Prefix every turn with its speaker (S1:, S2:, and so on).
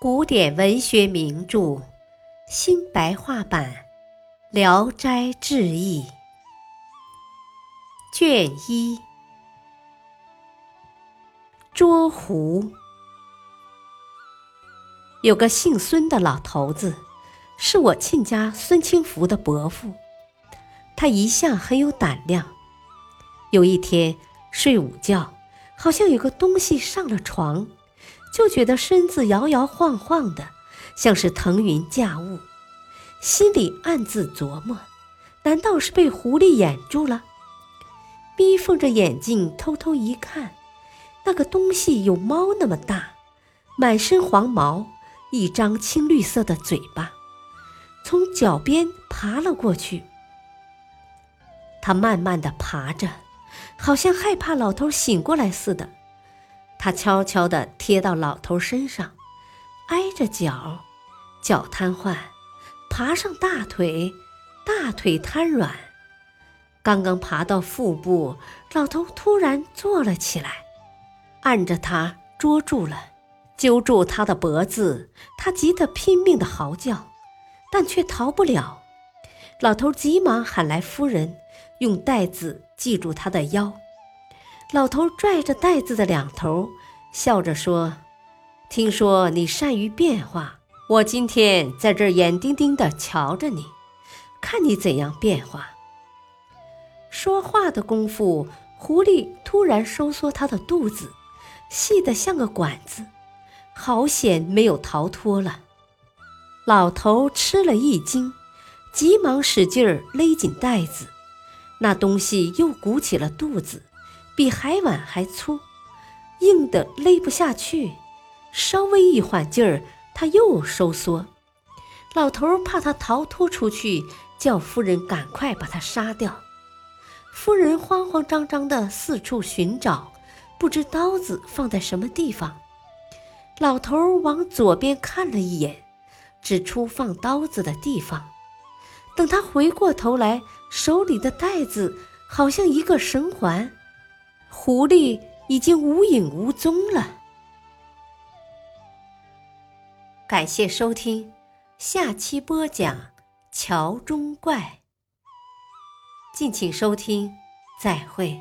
S1: 古典文学名著新白话版《聊斋志异》卷一：捉狐。有个姓孙的老头子，是我亲家孙清福的伯父。他一向很有胆量。有一天睡午觉，好像有个东西上了床，就觉得身子摇摇晃晃的，像是腾云驾雾。心里暗自琢磨：难道是被狐狸掩住了？眯缝着眼睛偷偷一看，那个东西有猫那么大，满身黄毛，一张青绿色的嘴巴，从脚边爬了过去。他慢慢的爬着，好像害怕老头醒过来似的。他悄悄地贴到老头身上，挨着脚，脚瘫痪，爬上大腿，大腿瘫软。刚刚爬到腹部，老头突然坐了起来，按着他捉住了，揪住他的脖子。他急得拼命的嚎叫，但却逃不了。老头急忙喊来夫人。用带子系住他的腰，老头拽着袋子的两头，笑着说：“听说你善于变化，我今天在这儿眼盯盯地瞧着你，看你怎样变化。”说话的功夫，狐狸突然收缩它的肚子，细得像个管子，好险没有逃脱了。老头吃了一惊，急忙使劲儿勒紧袋子。那东西又鼓起了肚子，比海碗还粗，硬的勒不下去。稍微一缓劲儿，它又收缩。老头怕他逃脱出去，叫夫人赶快把他杀掉。夫人慌慌张张地四处寻找，不知刀子放在什么地方。老头往左边看了一眼，指出放刀子的地方。等他回过头来，手里的袋子好像一个绳环，狐狸已经无影无踪了。感谢收听，下期播讲桥中怪。敬请收听，再会。